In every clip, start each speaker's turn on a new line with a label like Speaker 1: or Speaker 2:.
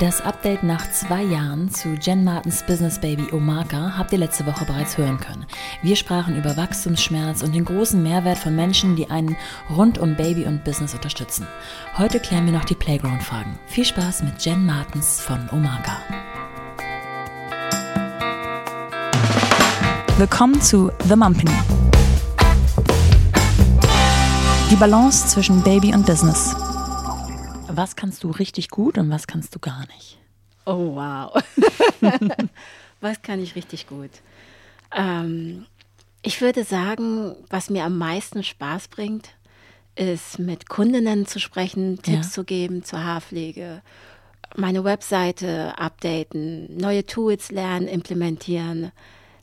Speaker 1: Das Update nach zwei Jahren zu Jen Martens Business Baby Omaka habt ihr letzte Woche bereits hören können. Wir sprachen über Wachstumsschmerz und den großen Mehrwert von Menschen, die einen rund um Baby und Business unterstützen. Heute klären wir noch die Playground-Fragen. Viel Spaß mit Jen Martens von Omaka. Willkommen zu The Mumpany. Die Balance zwischen Baby und Business. Was kannst du richtig gut und was kannst du gar nicht?
Speaker 2: Oh, wow. was kann ich richtig gut? Ähm, ich würde sagen, was mir am meisten Spaß bringt, ist mit Kundinnen zu sprechen, Tipps ja. zu geben zur Haarpflege, meine Webseite updaten, neue Tools lernen, implementieren.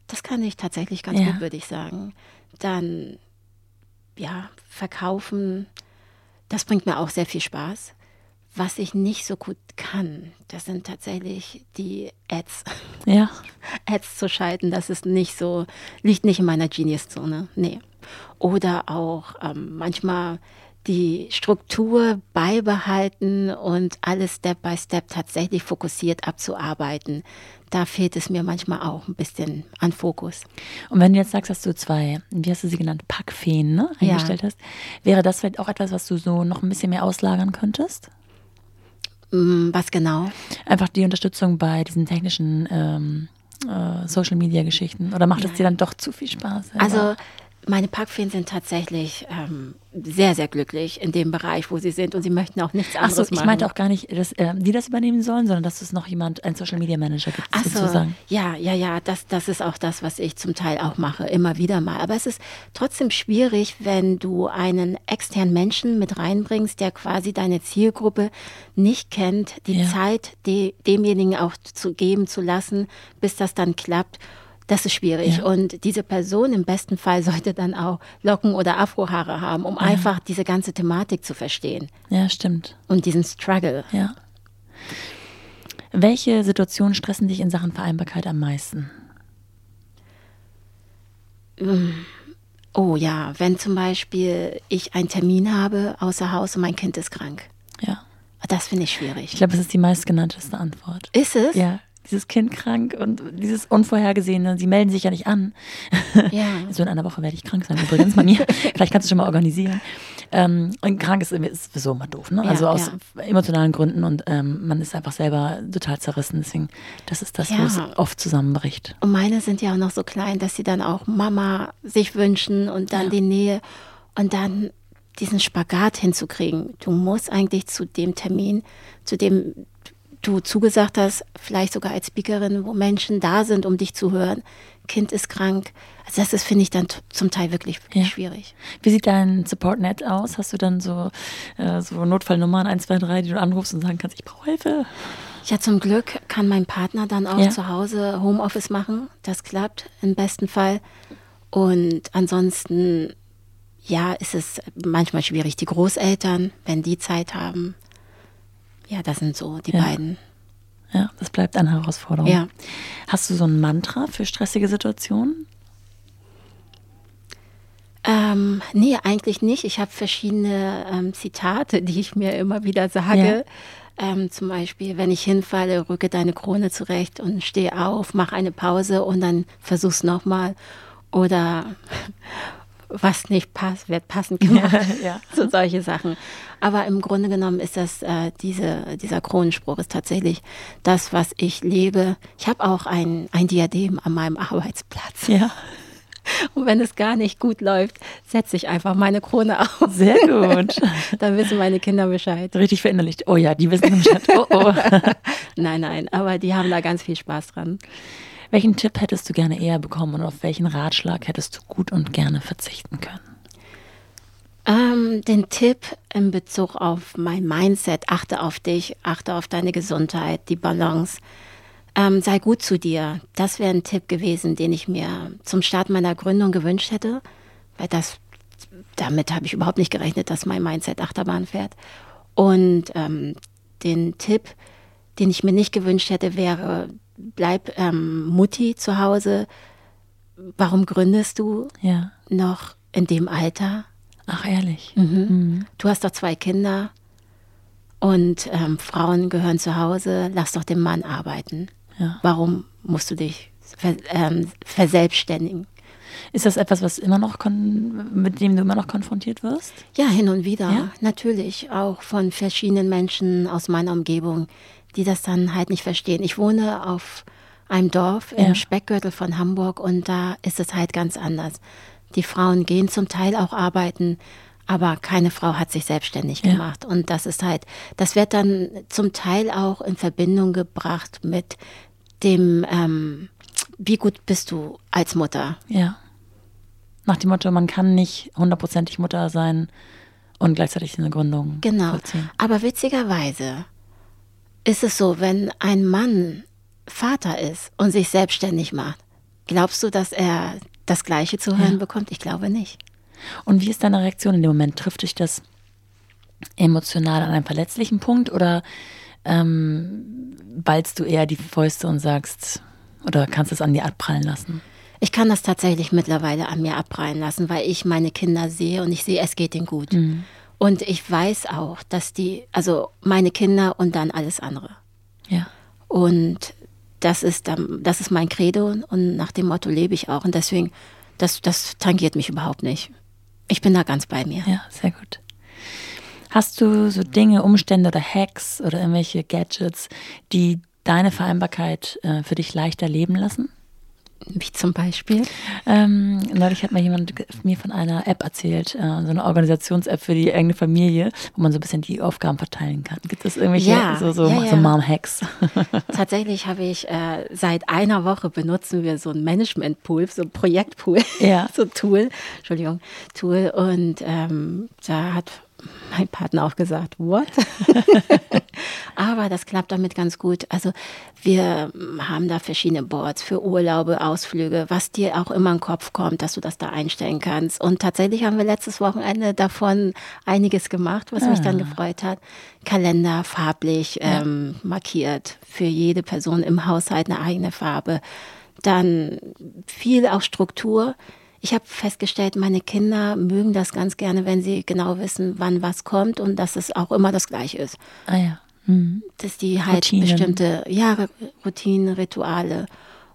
Speaker 2: Das kann ich tatsächlich ganz ja. gut, würde ich sagen. Dann, ja, verkaufen, das bringt mir auch sehr viel Spaß. Was ich nicht so gut kann, das sind tatsächlich die Ads.
Speaker 1: Ja.
Speaker 2: Ads zu schalten, das ist nicht so, liegt nicht in meiner Genius-Zone. Nee. Oder auch ähm, manchmal die Struktur beibehalten und alles Step by Step tatsächlich fokussiert abzuarbeiten. Da fehlt es mir manchmal auch ein bisschen an Fokus.
Speaker 1: Und wenn du jetzt sagst, dass du zwei, wie hast du sie genannt, Packfeen ne, eingestellt ja. hast, wäre das vielleicht auch etwas, was du so noch ein bisschen mehr auslagern könntest?
Speaker 2: Mm, was genau?
Speaker 1: Einfach die Unterstützung bei diesen technischen ähm, äh, Social Media Geschichten. Oder macht es dir dann doch zu viel Spaß?
Speaker 2: Selber? Also meine Packfeen sind tatsächlich ähm, sehr, sehr glücklich in dem Bereich, wo sie sind und sie möchten auch nichts anderes Ach so,
Speaker 1: ich meinte auch gar nicht, dass äh, die das übernehmen sollen, sondern dass es noch jemand, ein Social Media Manager gibt, Ach so, sozusagen.
Speaker 2: Ja, ja, ja, das, das ist auch das, was ich zum Teil auch mache, immer wieder mal. Aber es ist trotzdem schwierig, wenn du einen externen Menschen mit reinbringst, der quasi deine Zielgruppe nicht kennt, die ja. Zeit die, demjenigen auch zu geben zu lassen, bis das dann klappt. Das ist schwierig. Ja. Und diese Person im besten Fall sollte dann auch Locken oder Afrohaare haben, um ja. einfach diese ganze Thematik zu verstehen.
Speaker 1: Ja, stimmt.
Speaker 2: Und diesen Struggle.
Speaker 1: Ja. Welche Situationen stressen dich in Sachen Vereinbarkeit am meisten?
Speaker 2: Mm. Oh ja, wenn zum Beispiel ich einen Termin habe außer Haus und mein Kind ist krank.
Speaker 1: Ja.
Speaker 2: Das finde ich schwierig.
Speaker 1: Ich glaube, es ist die meistgenannteste Antwort.
Speaker 2: Ist es?
Speaker 1: Ja dieses Kind krank und dieses Unvorhergesehene, sie melden sich ja nicht an. Ja. so in einer Woche werde ich krank sein, übrigens bei mir. Vielleicht kannst du schon mal organisieren. Ähm, und krank ist, ist sowieso immer doof, ne? also aus ja. emotionalen Gründen und ähm, man ist einfach selber total zerrissen. Deswegen, das ist das, ja. wo es oft zusammenbricht.
Speaker 2: Und meine sind ja auch noch so klein, dass sie dann auch Mama sich wünschen und dann die Nähe und dann diesen Spagat hinzukriegen. Du musst eigentlich zu dem Termin, zu dem du zugesagt hast, vielleicht sogar als Speakerin, wo Menschen da sind, um dich zu hören. Kind ist krank. Also das ist, finde ich, dann zum Teil wirklich, wirklich ja. schwierig.
Speaker 1: Wie sieht dein Support-Net aus? Hast du dann so, äh, so Notfallnummern 1, 2, 3, die du anrufst und sagen kannst, ich brauche Hilfe?
Speaker 2: Ja, zum Glück kann mein Partner dann auch ja. zu Hause Homeoffice machen. Das klappt im besten Fall. Und ansonsten, ja, ist es manchmal schwierig. Die Großeltern, wenn die Zeit haben, ja, das sind so die ja. beiden.
Speaker 1: Ja, das bleibt eine Herausforderung.
Speaker 2: Ja.
Speaker 1: Hast du so ein Mantra für stressige Situationen?
Speaker 2: Ähm, nee, eigentlich nicht. Ich habe verschiedene ähm, Zitate, die ich mir immer wieder sage. Ja. Ähm, zum Beispiel, wenn ich hinfalle, rücke deine Krone zurecht und stehe auf, mach eine Pause und dann versuch's nochmal. Oder was nicht passt, wird passend gemacht. Ja, ja. So solche Sachen. Aber im Grunde genommen ist das, äh, diese, dieser Kronenspruch ist tatsächlich das, was ich lebe. Ich habe auch ein, ein Diadem an meinem Arbeitsplatz.
Speaker 1: Ja.
Speaker 2: Und wenn es gar nicht gut läuft, setze ich einfach meine Krone auf.
Speaker 1: Sehr gut.
Speaker 2: Dann wissen meine Kinder Bescheid.
Speaker 1: Richtig verinnerlicht. Oh ja, die wissen Bescheid. Oh, oh.
Speaker 2: nein, nein, aber die haben da ganz viel Spaß dran.
Speaker 1: Welchen Tipp hättest du gerne eher bekommen und auf welchen Ratschlag hättest du gut und gerne verzichten können?
Speaker 2: Ähm, den Tipp in Bezug auf mein Mindset, achte auf dich, achte auf deine Gesundheit, die Balance. Ähm, sei gut zu dir. Das wäre ein Tipp gewesen, den ich mir zum Start meiner Gründung gewünscht hätte, weil das, damit habe ich überhaupt nicht gerechnet, dass mein Mindset Achterbahn fährt. Und ähm, den Tipp, den ich mir nicht gewünscht hätte, wäre, bleib ähm, Mutti zu Hause. Warum gründest du
Speaker 1: ja.
Speaker 2: noch in dem Alter?
Speaker 1: Ach, ehrlich.
Speaker 2: Mhm. Mhm. Du hast doch zwei Kinder. Und ähm, Frauen gehören zu Hause, lass doch den Mann arbeiten. Ja. Warum musst du dich ver ähm, verselbstständigen?
Speaker 1: Ist das etwas, was immer noch mit dem du immer noch konfrontiert wirst?
Speaker 2: Ja, hin und wieder. Ja? Natürlich. Auch von verschiedenen Menschen aus meiner Umgebung, die das dann halt nicht verstehen. Ich wohne auf einem Dorf im Speckgürtel von Hamburg und da ist es halt ganz anders. Die Frauen gehen zum Teil auch arbeiten, aber keine Frau hat sich selbstständig ja. gemacht. Und das ist halt, das wird dann zum Teil auch in Verbindung gebracht mit dem, ähm, wie gut bist du als Mutter?
Speaker 1: Ja. Nach dem Motto, man kann nicht hundertprozentig Mutter sein und gleichzeitig eine Gründung.
Speaker 2: Genau. Vollziehen. Aber witzigerweise ist es so, wenn ein Mann Vater ist und sich selbstständig macht, glaubst du, dass er das Gleiche zu hören ja. bekommt? Ich glaube nicht.
Speaker 1: Und wie ist deine Reaktion in dem Moment? Trifft dich das emotional an einem verletzlichen Punkt oder ähm, ballst du eher die Fäuste und sagst, oder kannst es an dir abprallen lassen?
Speaker 2: Ich kann das tatsächlich mittlerweile an mir abprallen lassen, weil ich meine Kinder sehe und ich sehe, es geht ihnen gut. Mhm. Und ich weiß auch, dass die, also meine Kinder und dann alles andere.
Speaker 1: Ja.
Speaker 2: Und das ist, das ist mein Credo und nach dem Motto lebe ich auch. Und deswegen, das, das tangiert mich überhaupt nicht. Ich bin da ganz bei mir.
Speaker 1: Ja, sehr gut. Hast du so Dinge, Umstände oder Hacks oder irgendwelche Gadgets, die deine Vereinbarkeit äh, für dich leichter leben lassen?
Speaker 2: Wie zum Beispiel?
Speaker 1: Ähm, neulich hat mal jemand mir von einer App erzählt, äh, so eine Organisations-App für die eigene Familie, wo man so ein bisschen die Aufgaben verteilen kann. Gibt es irgendwelche
Speaker 2: ja,
Speaker 1: so, so,
Speaker 2: ja, ja.
Speaker 1: so Mom-Hacks?
Speaker 2: Tatsächlich habe ich äh, seit einer Woche benutzen wir so ein Management-Pool, so ein Projektpool, so Tool, Entschuldigung, Tool. Und ähm, da hat mein Partner auch gesagt, what? Aber das klappt damit ganz gut. Also wir haben da verschiedene Boards für Urlaube, Ausflüge, was dir auch immer in den Kopf kommt, dass du das da einstellen kannst. Und tatsächlich haben wir letztes Wochenende davon einiges gemacht, was ah. mich dann ah. gefreut hat. Kalender farblich ja. ähm, markiert, für jede Person im Haushalt eine eigene Farbe. Dann viel auch Struktur ich habe festgestellt, meine Kinder mögen das ganz gerne, wenn sie genau wissen, wann was kommt und dass es auch immer das Gleiche ist.
Speaker 1: Ah ja. Mhm.
Speaker 2: Dass die halt Routinen. bestimmte ja, Routinen, Rituale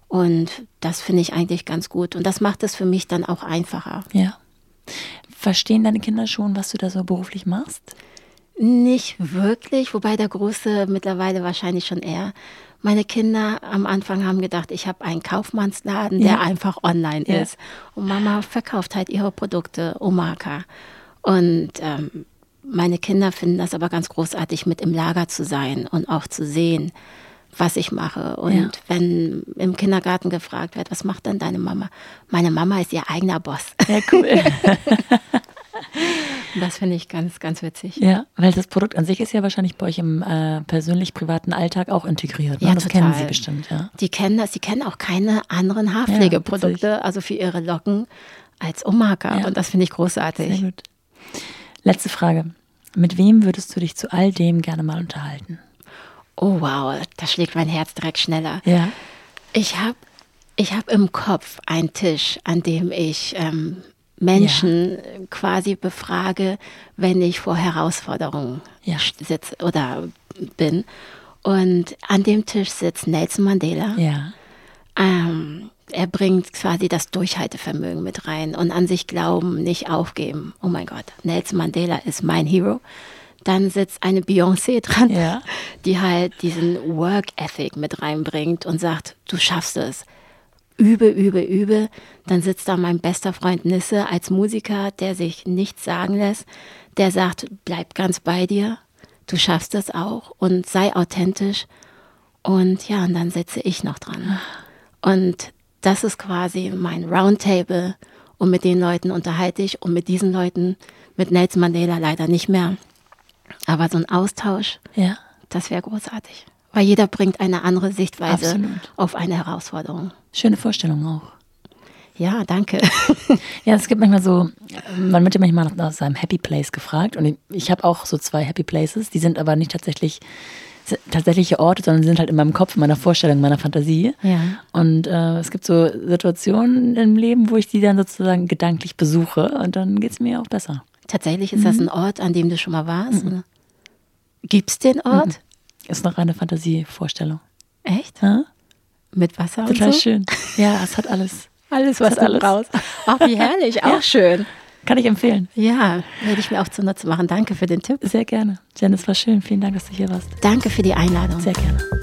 Speaker 2: und das finde ich eigentlich ganz gut und das macht es für mich dann auch einfacher.
Speaker 1: Ja. Verstehen deine Kinder schon, was du da so beruflich machst?
Speaker 2: Nicht wirklich, wobei der Große mittlerweile wahrscheinlich schon eher. Meine Kinder am Anfang haben gedacht, ich habe einen Kaufmannsladen, der ja. einfach online ja. ist. Und Mama verkauft halt ihre Produkte, Omaka. Und ähm, meine Kinder finden das aber ganz großartig, mit im Lager zu sein und auch zu sehen, was ich mache. Und ja. wenn im Kindergarten gefragt wird, was macht denn deine Mama? Meine Mama ist ihr eigener Boss.
Speaker 1: Ja, cool.
Speaker 2: Das finde ich ganz, ganz witzig.
Speaker 1: Ja, weil das Produkt an sich ist ja wahrscheinlich bei euch im äh, persönlich-privaten Alltag auch integriert. Ne?
Speaker 2: Ja,
Speaker 1: das
Speaker 2: total.
Speaker 1: kennen Sie bestimmt, ja.
Speaker 2: Die kennen das, die kennen auch keine anderen Haarpflegeprodukte, ja, also für ihre Locken als Omaka. Ja. Und das finde ich großartig.
Speaker 1: Sehr gut. Letzte Frage. Mit wem würdest du dich zu all dem gerne mal unterhalten?
Speaker 2: Oh wow, da schlägt mein Herz direkt schneller.
Speaker 1: Ja.
Speaker 2: Ich habe ich hab im Kopf einen Tisch, an dem ich ähm, Menschen ja. quasi befrage, wenn ich vor Herausforderungen ja. sitze oder bin. Und an dem Tisch sitzt Nelson Mandela.
Speaker 1: Ja.
Speaker 2: Ähm, er bringt quasi das Durchhaltevermögen mit rein und an sich glauben, nicht aufgeben. Oh mein Gott, Nelson Mandela ist mein Hero. Dann sitzt eine Beyoncé dran,
Speaker 1: ja.
Speaker 2: die halt diesen Work Ethic mit reinbringt und sagt, du schaffst es übe, übe, übe. Dann sitzt da mein bester Freund Nisse als Musiker, der sich nichts sagen lässt, der sagt, bleib ganz bei dir, du schaffst es auch und sei authentisch. Und ja, und dann sitze ich noch dran. Und das ist quasi mein Roundtable und mit den Leuten unterhalte ich und mit diesen Leuten, mit Nelson Mandela leider nicht mehr. Aber so ein Austausch,
Speaker 1: ja.
Speaker 2: das wäre großartig. Weil jeder bringt eine andere Sichtweise Absolut. auf eine Herausforderung.
Speaker 1: Schöne Vorstellung auch.
Speaker 2: Ja, danke.
Speaker 1: ja, es gibt manchmal so, man wird ja manchmal nach seinem Happy Place gefragt und ich, ich habe auch so zwei Happy Places, die sind aber nicht tatsächlich tatsächliche Orte, sondern sind halt in meinem Kopf, in meiner Vorstellung, in meiner Fantasie.
Speaker 2: Ja.
Speaker 1: Und äh, es gibt so Situationen im Leben, wo ich die dann sozusagen gedanklich besuche und dann geht es mir auch besser.
Speaker 2: Tatsächlich ist mhm. das ein Ort, an dem du schon mal warst? Mhm. Gibt es den Ort? Mhm.
Speaker 1: Ist noch eine Fantasievorstellung.
Speaker 2: Echt? Ja? Mit Wasser
Speaker 1: Total
Speaker 2: und so?
Speaker 1: schön. Ja, es hat alles.
Speaker 2: Alles, was alles. brauchst. Ach, wie herrlich, auch ja. schön.
Speaker 1: Kann ich empfehlen.
Speaker 2: Ja, werde ich mir auch zunutze machen. Danke für den Tipp.
Speaker 1: Sehr gerne. Jen, es war schön. Vielen Dank, dass du hier warst.
Speaker 2: Danke für die Einladung.
Speaker 1: Sehr gerne.